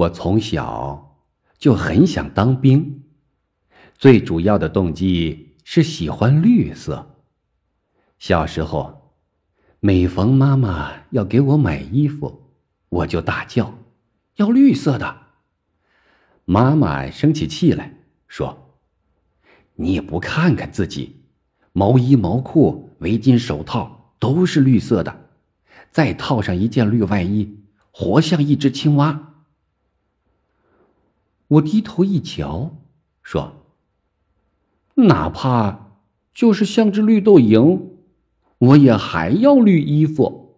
我从小就很想当兵，最主要的动机是喜欢绿色。小时候，每逢妈妈要给我买衣服，我就大叫：“要绿色的！”妈妈生起气来说：“你也不看看自己，毛衣、毛裤、围巾、手套都是绿色的，再套上一件绿外衣，活像一只青蛙。”我低头一瞧，说：“哪怕就是像只绿豆蝇。”我也还要绿衣服。